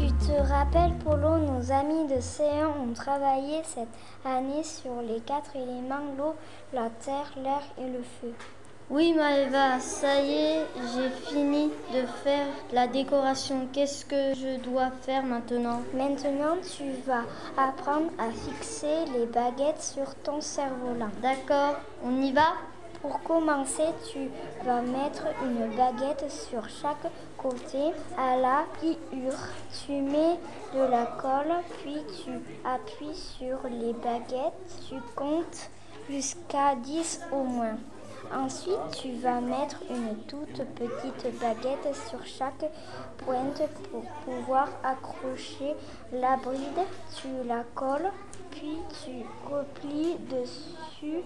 Tu te rappelles, Polo, nos amis de C1 ont travaillé cette année sur les quatre éléments, l'eau, la terre, l'air et le feu. Oui, Maëva, ça y est, j'ai fini de faire la décoration. Qu'est-ce que je dois faire maintenant? Maintenant, tu vas apprendre à fixer les baguettes sur ton cerf-volant. D'accord, on y va? Pour commencer, tu vas mettre une baguette sur chaque côté à la pliure. Tu mets de la colle, puis tu appuies sur les baguettes. Tu comptes jusqu'à 10 au moins. Ensuite, tu vas mettre une toute petite baguette sur chaque pointe pour pouvoir accrocher la bride. Tu la colles, puis tu replies dessus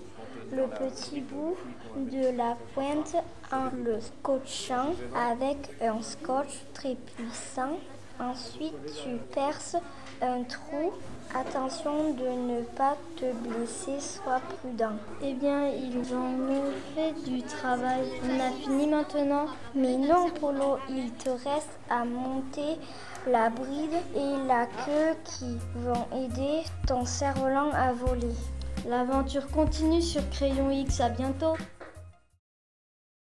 le petit bout de la pointe en le scotchant avec un scotch très puissant. Ensuite, tu perces un trou. Attention de ne pas te blesser, sois prudent. Eh bien, ils ont fait du travail. On a fini maintenant Mais non, Polo, il te reste à monter la bride et la queue qui vont aider ton cerf-volant à voler. L'aventure continue sur Crayon X. À bientôt.